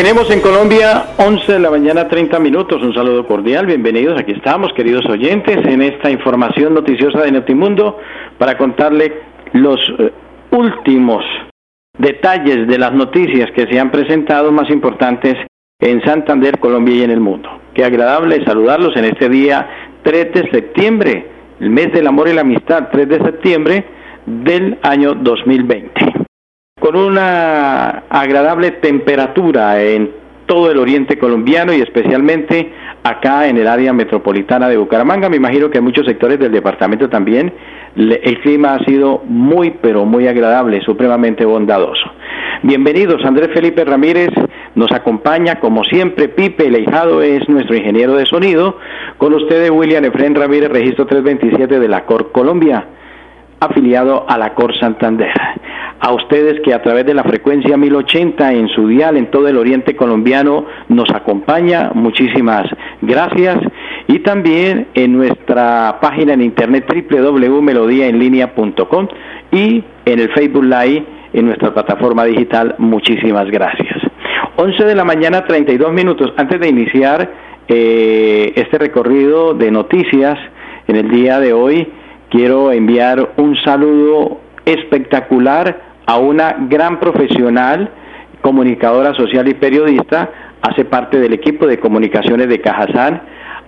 Tenemos en Colombia 11 de la mañana 30 minutos. Un saludo cordial. Bienvenidos. Aquí estamos, queridos oyentes, en esta información noticiosa de Notimundo para contarle los eh, últimos detalles de las noticias que se han presentado más importantes en Santander, Colombia y en el mundo. Qué agradable saludarlos en este día 3 de septiembre, el mes del amor y la amistad, 3 de septiembre del año 2020 con una agradable temperatura en todo el oriente colombiano y especialmente acá en el área metropolitana de Bucaramanga. Me imagino que en muchos sectores del departamento también el clima ha sido muy, pero muy agradable, supremamente bondadoso. Bienvenidos, Andrés Felipe Ramírez nos acompaña, como siempre, Pipe Leijado es nuestro ingeniero de sonido. Con ustedes, William Efren Ramírez, registro 327 de la COR Colombia afiliado a la Cor Santander. A ustedes que a través de la frecuencia 1080 en su dial en todo el oriente colombiano nos acompaña, muchísimas gracias. Y también en nuestra página en internet www.melodiaenlinea.com y en el Facebook Live en nuestra plataforma digital, muchísimas gracias. 11 de la mañana, 32 minutos antes de iniciar eh, este recorrido de noticias en el día de hoy quiero enviar un saludo espectacular a una gran profesional, comunicadora social y periodista, hace parte del equipo de comunicaciones de Cajazán,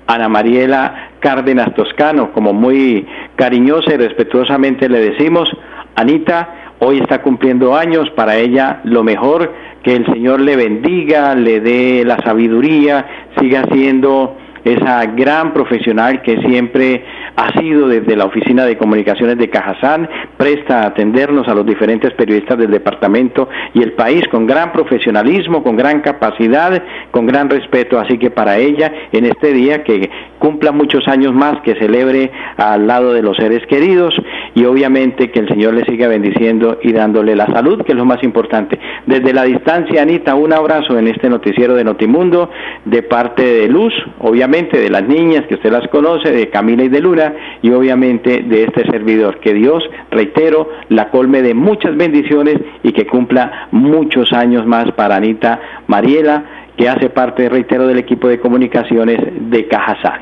Ana Mariela Cárdenas Toscano, como muy cariñosa y respetuosamente le decimos, Anita, hoy está cumpliendo años, para ella lo mejor, que el Señor le bendiga, le dé la sabiduría, siga siendo esa gran profesional que siempre ha sido desde la Oficina de Comunicaciones de Cajazán, presta a atendernos a los diferentes periodistas del departamento y el país con gran profesionalismo, con gran capacidad, con gran respeto. Así que para ella, en este día que cumpla muchos años más, que celebre al lado de los seres queridos y obviamente que el Señor le siga bendiciendo y dándole la salud, que es lo más importante. Desde la distancia, Anita, un abrazo en este noticiero de Notimundo de parte de Luz, obviamente de las niñas que usted las conoce, de Camila y de Luna y obviamente de este servidor. Que Dios, reitero, la colme de muchas bendiciones y que cumpla muchos años más para Anita Mariela que hace parte, reitero, del equipo de comunicaciones de Cajazán.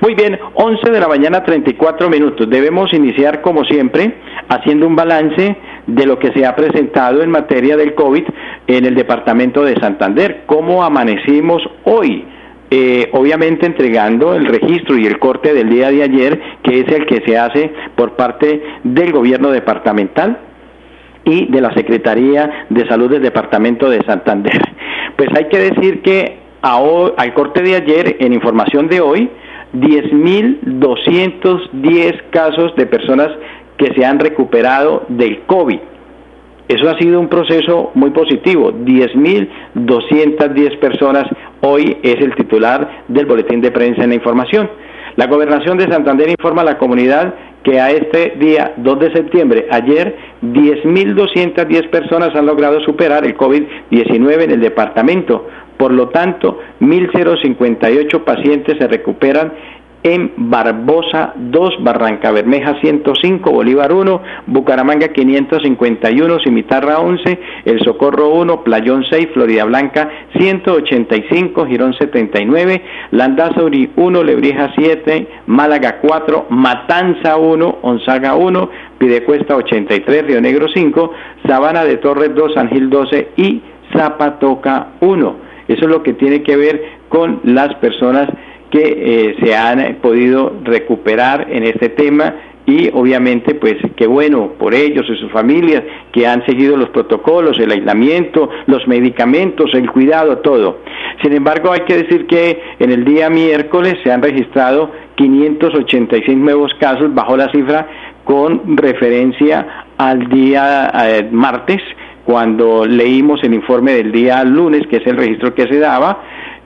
Muy bien, 11 de la mañana, 34 minutos. Debemos iniciar, como siempre, haciendo un balance de lo que se ha presentado en materia del COVID en el departamento de Santander. ¿Cómo amanecimos hoy? Eh, obviamente entregando el registro y el corte del día de ayer, que es el que se hace por parte del gobierno departamental y de la Secretaría de Salud del Departamento de Santander. Pues hay que decir que al corte de ayer, en información de hoy, 10.210 casos de personas que se han recuperado del COVID. Eso ha sido un proceso muy positivo. 10.210 personas hoy es el titular del boletín de prensa en la información. La gobernación de Santander informa a la comunidad que a este día 2 de septiembre, ayer, 10.210 personas han logrado superar el COVID-19 en el departamento. Por lo tanto, 1.058 pacientes se recuperan en Barbosa 2, Barranca Bermeja 105, Bolívar 1, Bucaramanga 551, Cimitarra 11, El Socorro 1, Playón 6, Florida Blanca 185, Girón 79, Landazuri 1, Lebrija 7, Málaga 4, Matanza 1, Onzaga 1, Pidecuesta 83, Río Negro 5, Sabana de Torres 2, San Gil 12 y Zapatoca 1. Eso es lo que tiene que ver con las personas que eh, se han podido recuperar en este tema y obviamente pues qué bueno por ellos y sus familias que han seguido los protocolos, el aislamiento, los medicamentos, el cuidado, todo. Sin embargo, hay que decir que en el día miércoles se han registrado 586 nuevos casos bajo la cifra con referencia al día eh, martes cuando leímos el informe del día lunes, que es el registro que se daba,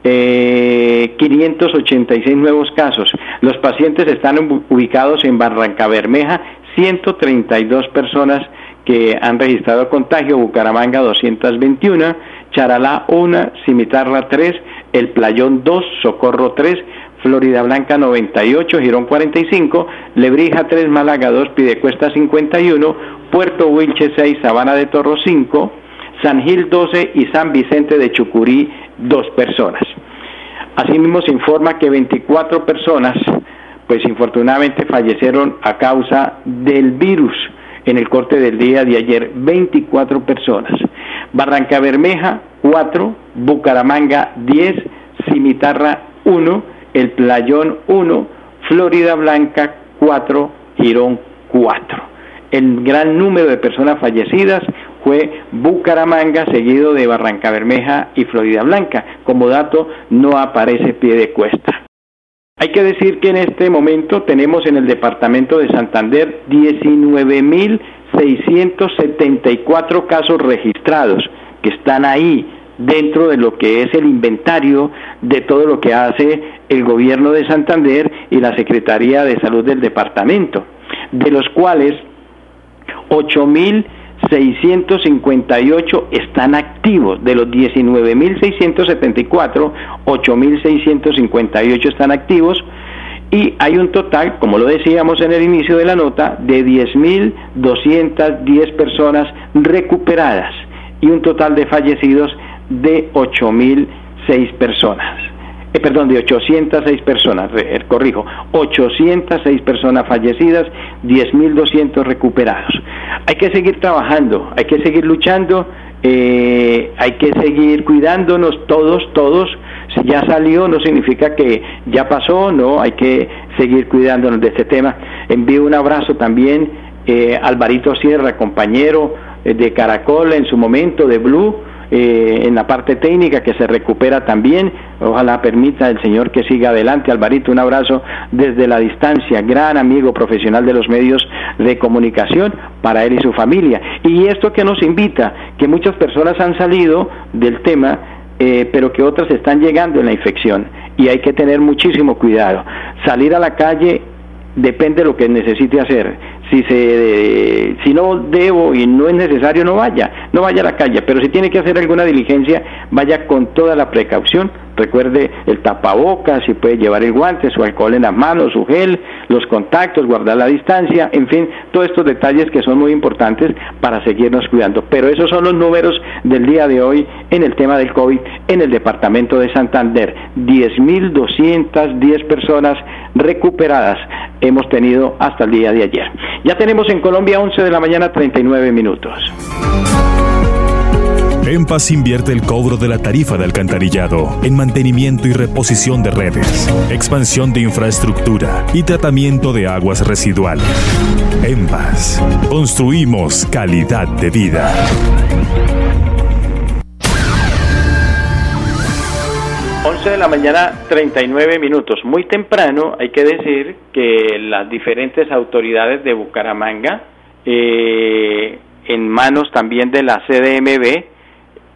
586 eh, nuevos casos. Los pacientes están ubicados en Barranca Bermeja, 132 personas que han registrado contagio, Bucaramanga 221, Charalá 1, Cimitarra 3, El Playón 2, Socorro 3, Florida Blanca 98, Girón 45, Lebrija 3, Málaga 2, Pidecuesta 51, Puerto Wilche 6, Sabana de Torro 5, San Gil 12 y San Vicente de Chucurí 2 personas. Asimismo se informa que 24 personas, pues infortunadamente fallecieron a causa del virus en el corte del día de ayer, 24 personas. Barranca Bermeja 4, Bucaramanga 10, Cimitarra 1, El Playón 1, Florida Blanca 4, Girón 4. El gran número de personas fallecidas fue Bucaramanga, seguido de Barranca Bermeja y Florida Blanca. Como dato, no aparece pie de cuesta. Hay que decir que en este momento tenemos en el departamento de Santander 19.674 casos registrados que están ahí dentro de lo que es el inventario de todo lo que hace el gobierno de Santander y la Secretaría de Salud del departamento, de los cuales 8.000 658 están activos. De los 19.674, 8.658 están activos. Y hay un total, como lo decíamos en el inicio de la nota, de 10.210 personas recuperadas y un total de fallecidos de 8.006 personas. Eh, perdón, de 806 personas, eh, corrijo, 806 personas fallecidas, 10.200 recuperados. Hay que seguir trabajando, hay que seguir luchando, eh, hay que seguir cuidándonos todos, todos. Si ya salió no significa que ya pasó, no, hay que seguir cuidándonos de este tema. Envío un abrazo también a Alvarito Sierra, compañero de Caracol en su momento, de Blue eh, en la parte técnica que se recupera también. Ojalá permita el Señor que siga adelante. Alvarito, un abrazo desde la distancia, gran amigo profesional de los medios de comunicación para él y su familia. Y esto que nos invita, que muchas personas han salido del tema, eh, pero que otras están llegando en la infección y hay que tener muchísimo cuidado. Salir a la calle depende de lo que necesite hacer si se si no debo y no es necesario no vaya no vaya a la calle pero si tiene que hacer alguna diligencia vaya con toda la precaución. Recuerde el tapabocas si puede llevar el guante su alcohol en las manos su gel los contactos guardar la distancia en fin todos estos detalles que son muy importantes para seguirnos cuidando. Pero esos son los números del día de hoy en el tema del COVID en el departamento de Santander. 10.210 personas recuperadas hemos tenido hasta el día de ayer ya tenemos en Colombia 11 de la mañana 39 minutos. En Paz invierte el cobro de la tarifa de alcantarillado en mantenimiento y reposición de redes, expansión de infraestructura y tratamiento de aguas residuales. En Paz, construimos calidad de vida. 11 de la mañana, 39 minutos. Muy temprano, hay que decir que las diferentes autoridades de Bucaramanga, eh, en manos también de la CDMB,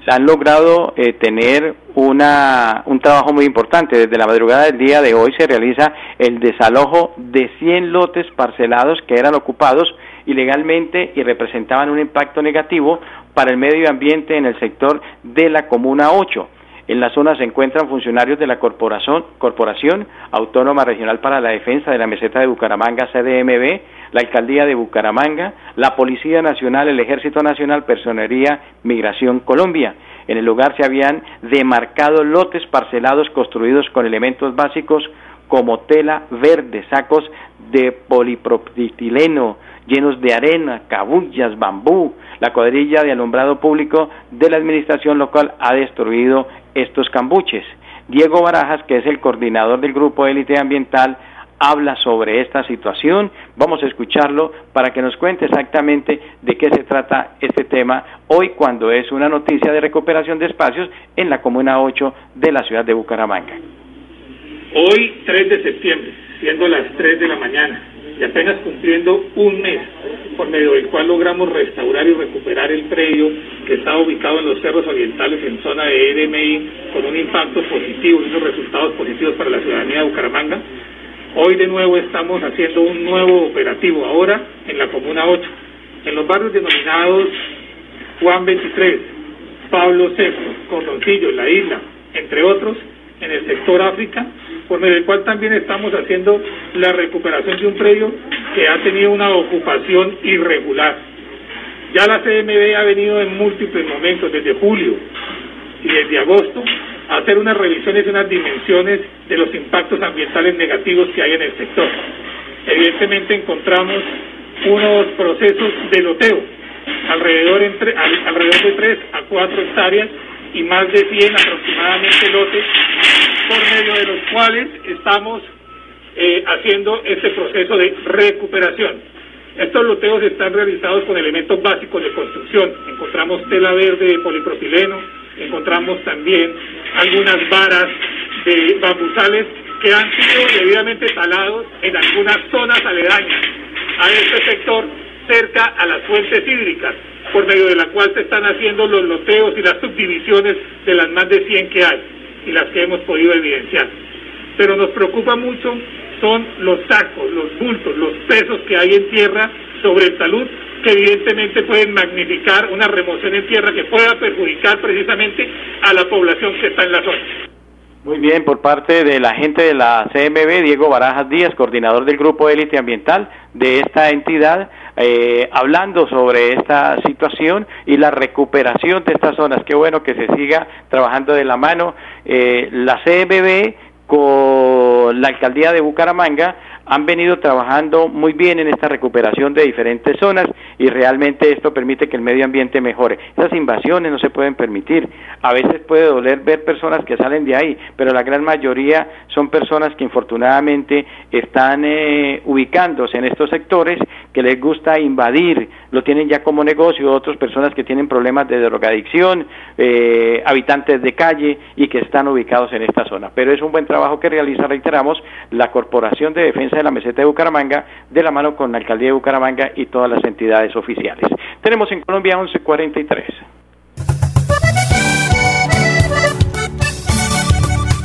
han logrado eh, tener una, un trabajo muy importante. Desde la madrugada del día de hoy se realiza el desalojo de 100 lotes parcelados que eran ocupados ilegalmente y representaban un impacto negativo para el medio ambiente en el sector de la Comuna 8. En la zona se encuentran funcionarios de la Corporación, Corporación Autónoma Regional para la Defensa de la Meseta de Bucaramanga, CDMB, la Alcaldía de Bucaramanga, la Policía Nacional, el Ejército Nacional, Personería, Migración Colombia. En el lugar se habían demarcado lotes parcelados construidos con elementos básicos como tela verde, sacos de polipropileno llenos de arena, cabullas, bambú. La cuadrilla de alumbrado público de la administración local ha destruido estos cambuches. Diego Barajas, que es el coordinador del grupo élite ambiental, habla sobre esta situación. Vamos a escucharlo para que nos cuente exactamente de qué se trata este tema hoy cuando es una noticia de recuperación de espacios en la Comuna 8 de la ciudad de Bucaramanga. Hoy 3 de septiembre, siendo las 3 de la mañana, y apenas cumpliendo un mes, por medio del cual logramos restaurar y recuperar el predio que está ubicado en los cerros orientales en zona de EDMI con un impacto positivo y unos resultados positivos para la ciudadanía de Bucaramanga. Hoy de nuevo estamos haciendo un nuevo operativo, ahora en la Comuna 8, en los barrios denominados Juan 23, Pablo VI, Cordoncillo, La Isla, entre otros, en el sector África, por medio del cual también estamos haciendo la recuperación de un predio que ha tenido una ocupación irregular. Ya la CMB ha venido en múltiples momentos, desde julio y desde agosto, a hacer unas revisiones y unas dimensiones de los impactos ambientales negativos que hay en el sector. Evidentemente encontramos unos procesos de loteo, alrededor, entre, alrededor de 3 a 4 hectáreas y más de 100 aproximadamente lotes, por medio de los cuales estamos eh, haciendo este proceso de recuperación. Estos loteos están realizados con elementos básicos de construcción. Encontramos tela verde de polipropileno, encontramos también algunas varas de bambusales que han sido debidamente talados en algunas zonas aledañas a este sector cerca a las fuentes hídricas por medio de la cual se están haciendo los loteos y las subdivisiones de las más de 100 que hay y las que hemos podido evidenciar. Pero nos preocupa mucho son los sacos, los bultos, los pesos que hay en tierra sobre salud que evidentemente pueden magnificar una remoción en tierra que pueda perjudicar precisamente a la población que está en la zona. Muy bien, por parte de la gente de la CMB, Diego Barajas Díaz, coordinador del Grupo Élite Ambiental de esta entidad, eh, hablando sobre esta situación y la recuperación de estas zonas. Qué bueno que se siga trabajando de la mano. Eh, la CMB con la alcaldía de Bucaramanga han venido trabajando muy bien en esta recuperación de diferentes zonas y realmente esto permite que el medio ambiente mejore. Esas invasiones no se pueden permitir. A veces puede doler ver personas que salen de ahí, pero la gran mayoría son personas que infortunadamente están eh, ubicándose en estos sectores que les gusta invadir, lo tienen ya como negocio, otras personas que tienen problemas de drogadicción, eh, habitantes de calle y que están ubicados en esta zona. Pero es un buen trabajo que realiza, reiteramos, la Corporación de Defensa de la meseta de Bucaramanga, de la mano con la alcaldía de Bucaramanga y todas las entidades oficiales. Tenemos en Colombia 1143.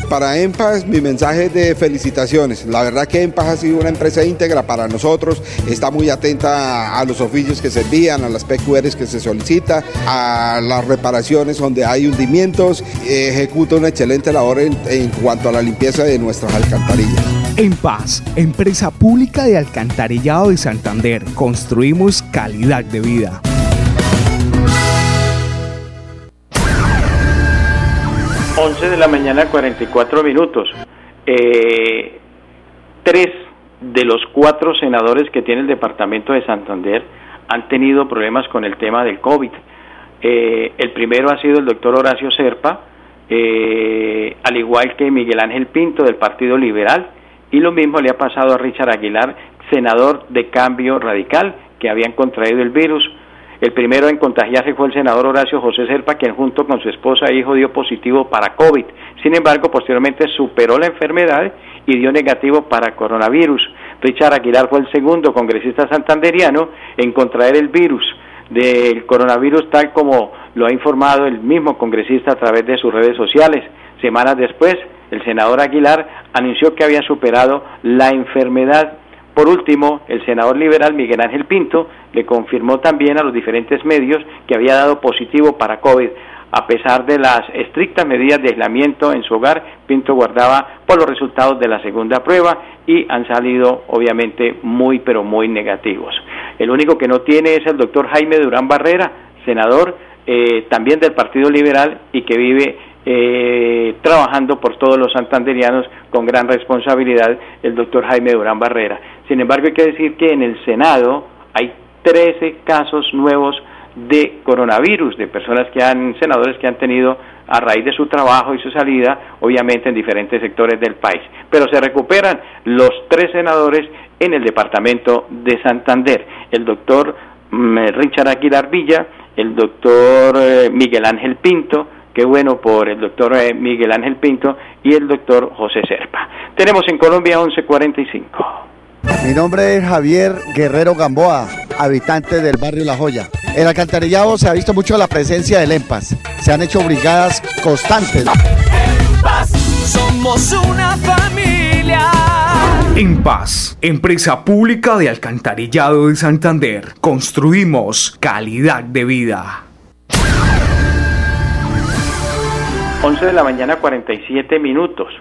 Para EMPAS mi mensaje de felicitaciones. La verdad que EMPAS ha sido una empresa íntegra para nosotros, está muy atenta a los oficios que se envían, a las PQRs que se solicita, a las reparaciones donde hay hundimientos, ejecuta una excelente labor en, en cuanto a la limpieza de nuestras alcantarillas. En Paz, empresa pública de alcantarillado de Santander, construimos calidad de vida. Once de la mañana, 44 minutos. Eh, tres de los cuatro senadores que tiene el departamento de Santander han tenido problemas con el tema del COVID. Eh, el primero ha sido el doctor Horacio Serpa, eh, al igual que Miguel Ángel Pinto del Partido Liberal, y lo mismo le ha pasado a Richard Aguilar, senador de Cambio Radical, que habían contraído el virus. El primero en contagiarse fue el senador Horacio José Serpa, quien junto con su esposa e hijo dio positivo para COVID. Sin embargo, posteriormente superó la enfermedad y dio negativo para coronavirus. Richard Aguilar fue el segundo congresista santanderiano en contraer el virus del coronavirus, tal como lo ha informado el mismo congresista a través de sus redes sociales. Semanas después, el senador Aguilar anunció que había superado la enfermedad. Por último, el senador liberal Miguel Ángel Pinto le confirmó también a los diferentes medios que había dado positivo para COVID. A pesar de las estrictas medidas de aislamiento en su hogar, Pinto guardaba por los resultados de la segunda prueba y han salido obviamente muy pero muy negativos. El único que no tiene es el doctor Jaime Durán Barrera, senador eh, también del Partido Liberal y que vive eh, trabajando por todos los santanderianos con gran responsabilidad, el doctor Jaime Durán Barrera. Sin embargo, hay que decir que en el Senado hay 13 casos nuevos de coronavirus, de personas que han, senadores que han tenido a raíz de su trabajo y su salida, obviamente en diferentes sectores del país. Pero se recuperan los tres senadores en el departamento de Santander, el doctor mm, Richard Aguilar Villa, el doctor eh, Miguel Ángel Pinto, Qué bueno por el doctor eh, Miguel Ángel Pinto y el doctor José Serpa. Tenemos en Colombia 1145. Mi nombre es Javier Guerrero Gamboa, habitante del barrio La Joya. En el alcantarillado se ha visto mucho la presencia del EMPAS. Se han hecho brigadas constantes. EMPAS, somos una familia. En Paz, empresa pública de alcantarillado de Santander, construimos calidad de vida. 11 de la mañana 47 minutos.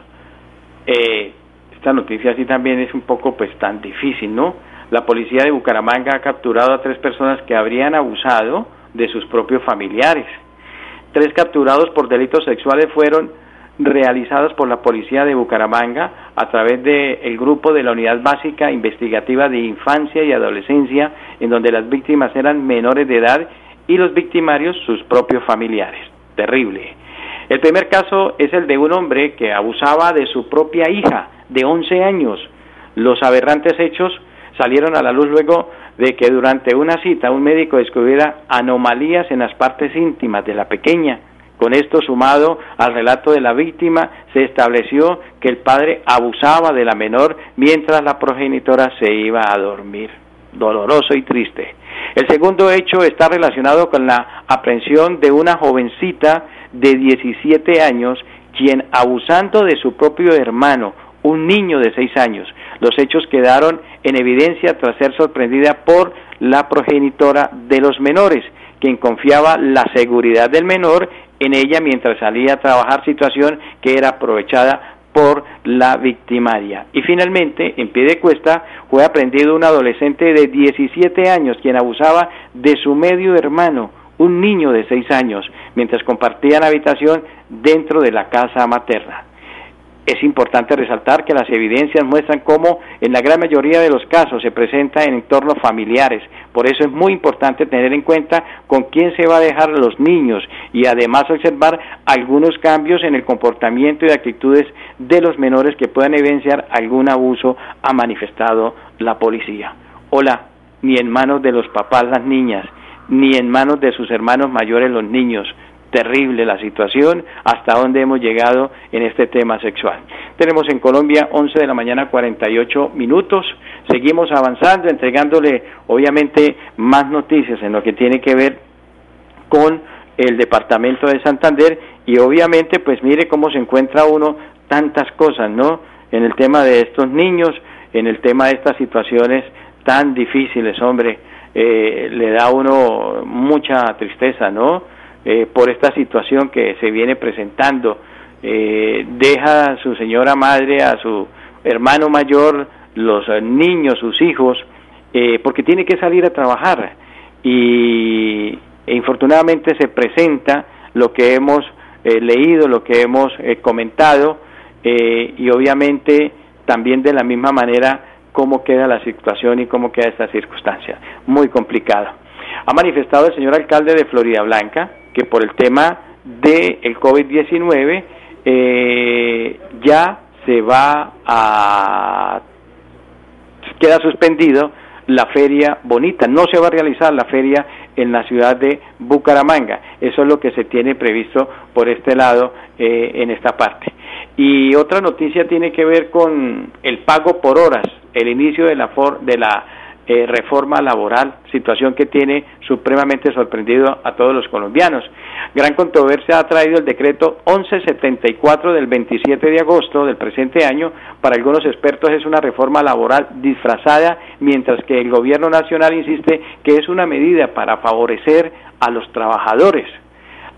Eh, esta noticia así también es un poco pues tan difícil, ¿no? La policía de Bucaramanga ha capturado a tres personas que habrían abusado de sus propios familiares. Tres capturados por delitos sexuales fueron realizados por la policía de Bucaramanga a través del grupo de la Unidad Básica Investigativa de Infancia y Adolescencia, en donde las víctimas eran menores de edad y los victimarios sus propios familiares. Terrible. El primer caso es el de un hombre que abusaba de su propia hija de 11 años. Los aberrantes hechos salieron a la luz luego de que durante una cita un médico descubriera anomalías en las partes íntimas de la pequeña. Con esto sumado al relato de la víctima, se estableció que el padre abusaba de la menor mientras la progenitora se iba a dormir. Doloroso y triste. El segundo hecho está relacionado con la aprehensión de una jovencita de 17 años quien abusando de su propio hermano, un niño de 6 años, los hechos quedaron en evidencia tras ser sorprendida por la progenitora de los menores, quien confiaba la seguridad del menor en ella mientras salía a trabajar, situación que era aprovechada por la victimaria. Y finalmente, en pie de cuesta, fue aprendido un adolescente de 17 años quien abusaba de su medio hermano, un niño de 6 años, mientras compartían habitación dentro de la casa materna. Es importante resaltar que las evidencias muestran cómo en la gran mayoría de los casos se presenta en entornos familiares. Por eso es muy importante tener en cuenta con quién se va a dejar a los niños y además observar algunos cambios en el comportamiento y actitudes de los menores que puedan evidenciar algún abuso, ha manifestado la policía. Hola, ni en manos de los papás las niñas, ni en manos de sus hermanos mayores los niños. Terrible la situación, hasta dónde hemos llegado en este tema sexual. Tenemos en Colombia 11 de la mañana 48 minutos, seguimos avanzando, entregándole obviamente más noticias en lo que tiene que ver con el departamento de Santander. Y obviamente pues mire cómo se encuentra uno tantas cosas, ¿no? En el tema de estos niños, en el tema de estas situaciones tan difíciles, hombre, eh, le da a uno mucha tristeza, ¿no? Eh, por esta situación que se viene presentando. Eh, deja a su señora madre, a su hermano mayor, los niños, sus hijos, porque tiene que salir a trabajar. Y e infortunadamente se presenta lo que hemos leído, lo que hemos comentado, y obviamente también de la misma manera cómo queda la situación y cómo queda esta circunstancia. Muy complicado. Ha manifestado el señor alcalde de Florida Blanca, que por el tema del el COVID-19 eh, ya se va a queda suspendido la feria bonita, no se va a realizar la feria en la ciudad de Bucaramanga, eso es lo que se tiene previsto por este lado eh, en esta parte. Y otra noticia tiene que ver con el pago por horas, el inicio de la, for de la eh, reforma laboral, situación que tiene supremamente sorprendido a todos los colombianos. Gran controversia ha traído el decreto 1174 del 27 de agosto del presente año. Para algunos expertos es una reforma laboral disfrazada, mientras que el gobierno nacional insiste que es una medida para favorecer a los trabajadores.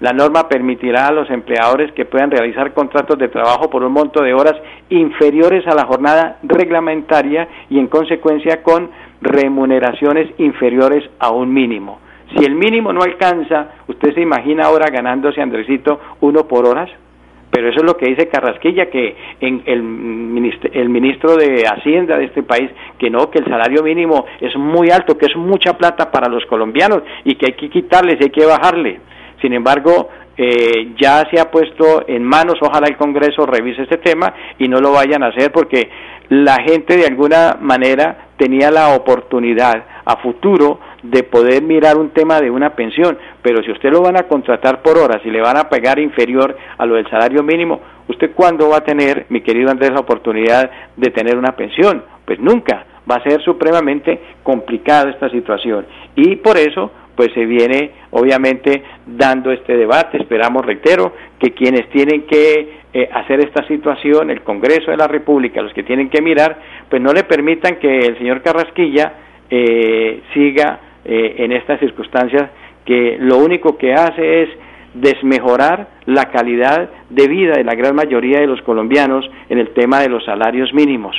La norma permitirá a los empleadores que puedan realizar contratos de trabajo por un monto de horas inferiores a la jornada reglamentaria y en consecuencia con remuneraciones inferiores a un mínimo. Si el mínimo no alcanza, usted se imagina ahora ganándose, Andresito, uno por horas. Pero eso es lo que dice Carrasquilla, que en el, ministro, el ministro de Hacienda de este país, que no, que el salario mínimo es muy alto, que es mucha plata para los colombianos y que hay que quitarles, hay que bajarle. Sin embargo, eh, ya se ha puesto en manos, ojalá el Congreso revise este tema y no lo vayan a hacer porque la gente de alguna manera tenía la oportunidad a futuro de poder mirar un tema de una pensión, pero si usted lo van a contratar por horas y le van a pagar inferior a lo del salario mínimo, ¿usted cuándo va a tener, mi querido Andrés, la oportunidad de tener una pensión? Pues nunca. va a ser supremamente complicada esta situación. Y por eso, pues se viene obviamente dando este debate. Esperamos, reitero, que quienes tienen que eh, hacer esta situación, el Congreso de la República, los que tienen que mirar, pues no le permitan que el señor Carrasquilla eh, siga eh, en estas circunstancias que lo único que hace es desmejorar la calidad de vida de la gran mayoría de los colombianos en el tema de los salarios mínimos.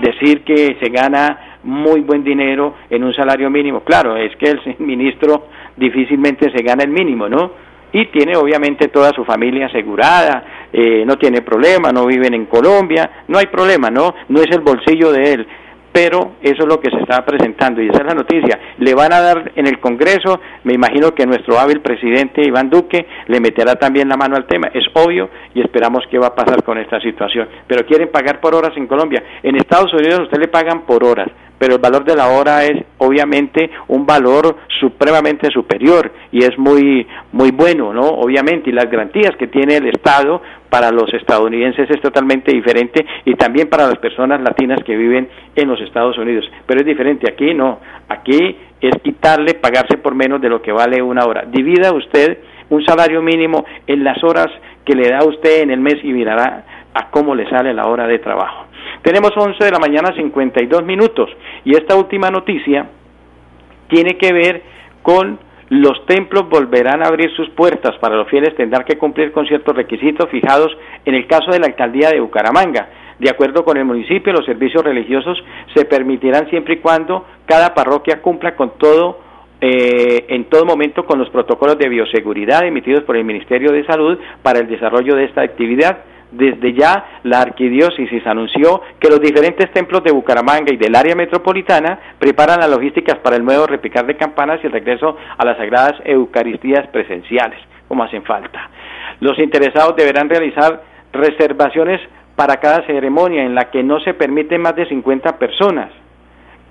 Decir que se gana muy buen dinero en un salario mínimo, claro, es que el ministro difícilmente se gana el mínimo, ¿no? Y tiene obviamente toda su familia asegurada, eh, no tiene problema, no viven en Colombia, no hay problema, ¿no? No es el bolsillo de él, pero eso es lo que se está presentando y esa es la noticia. Le van a dar en el Congreso, me imagino que nuestro hábil presidente Iván Duque le meterá también la mano al tema, es obvio y esperamos qué va a pasar con esta situación. Pero quieren pagar por horas en Colombia. En Estados Unidos usted le pagan por horas, pero el valor de la hora es obviamente un valor supremamente superior y es muy muy bueno, ¿no? Obviamente y las garantías que tiene el Estado para los estadounidenses es totalmente diferente y también para las personas latinas que viven en los Estados Unidos, pero es diferente aquí no, aquí es quitarle pagarse por menos de lo que vale una hora. Divida usted un salario mínimo en las horas que le da usted en el mes y mirará a cómo le sale la hora de trabajo. Tenemos 11 de la mañana 52 minutos y esta última noticia tiene que ver con los templos volverán a abrir sus puertas para los fieles tendrán que cumplir con ciertos requisitos fijados en el caso de la alcaldía de Bucaramanga. De acuerdo con el municipio, los servicios religiosos se permitirán siempre y cuando cada parroquia cumpla con todo eh, en todo momento con los protocolos de bioseguridad emitidos por el Ministerio de Salud para el desarrollo de esta actividad. Desde ya, la arquidiócesis anunció que los diferentes templos de Bucaramanga y del área metropolitana preparan las logísticas para el nuevo repicar de campanas y el regreso a las sagradas Eucaristías presenciales, como hacen falta. Los interesados deberán realizar reservaciones para cada ceremonia en la que no se permiten más de 50 personas.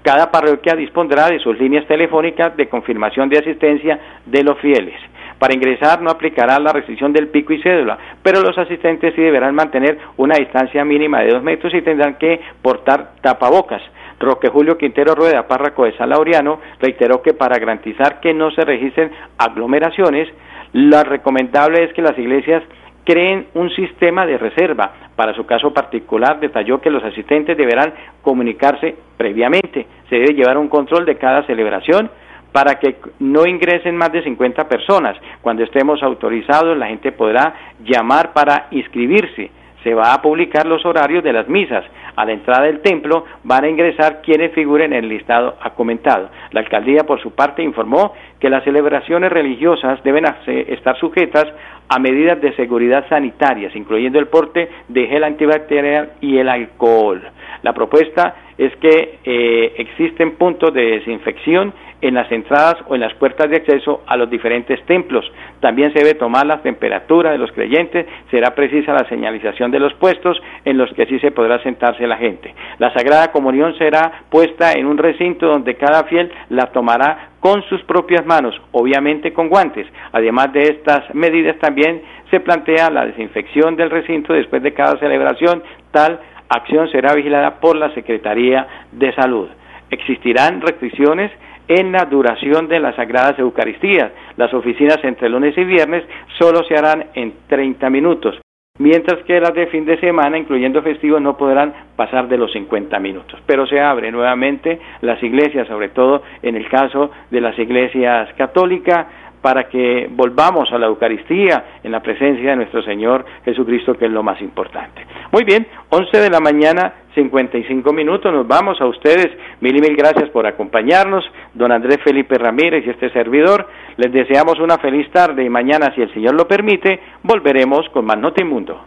Cada parroquia dispondrá de sus líneas telefónicas de confirmación de asistencia de los fieles. Para ingresar no aplicará la restricción del pico y cédula, pero los asistentes sí deberán mantener una distancia mínima de dos metros y tendrán que portar tapabocas. Roque Julio Quintero Rueda, párraco de San Laureano, reiteró que para garantizar que no se registren aglomeraciones, lo recomendable es que las iglesias creen un sistema de reserva. Para su caso particular, detalló que los asistentes deberán comunicarse previamente. Se debe llevar un control de cada celebración para que no ingresen más de 50 personas. Cuando estemos autorizados, la gente podrá llamar para inscribirse. Se va a publicar los horarios de las misas. A la entrada del templo van a ingresar quienes figuren en el listado comentado. La alcaldía, por su parte, informó que las celebraciones religiosas deben estar sujetas a medidas de seguridad sanitarias, incluyendo el porte de gel antibacterial y el alcohol. La propuesta es que eh, existen puntos de desinfección en las entradas o en las puertas de acceso a los diferentes templos. También se debe tomar la temperatura de los creyentes, será precisa la señalización de los puestos en los que sí se podrá sentarse la gente. La Sagrada Comunión será puesta en un recinto donde cada fiel la tomará con sus propias manos, obviamente con guantes. Además de estas medidas también se plantea la desinfección del recinto después de cada celebración, tal acción será vigilada por la Secretaría de Salud. Existirán restricciones en la duración de las Sagradas Eucaristías. Las oficinas entre lunes y viernes solo se harán en 30 minutos, mientras que las de fin de semana, incluyendo festivos, no podrán pasar de los 50 minutos. Pero se abren nuevamente las iglesias, sobre todo en el caso de las iglesias católicas, para que volvamos a la Eucaristía en la presencia de nuestro Señor Jesucristo, que es lo más importante. Muy bien, 11 de la mañana, 55 minutos, nos vamos a ustedes. Mil y mil gracias por acompañarnos, don Andrés Felipe Ramírez y este servidor. Les deseamos una feliz tarde y mañana, si el Señor lo permite, volveremos con más Notimundo.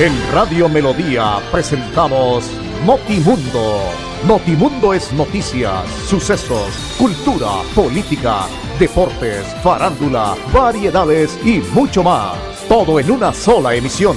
En Radio Melodía presentamos Notimundo Notimundo es noticias, sucesos, cultura, política, deportes, farándula, variedades y mucho más. Todo en una sola emisión.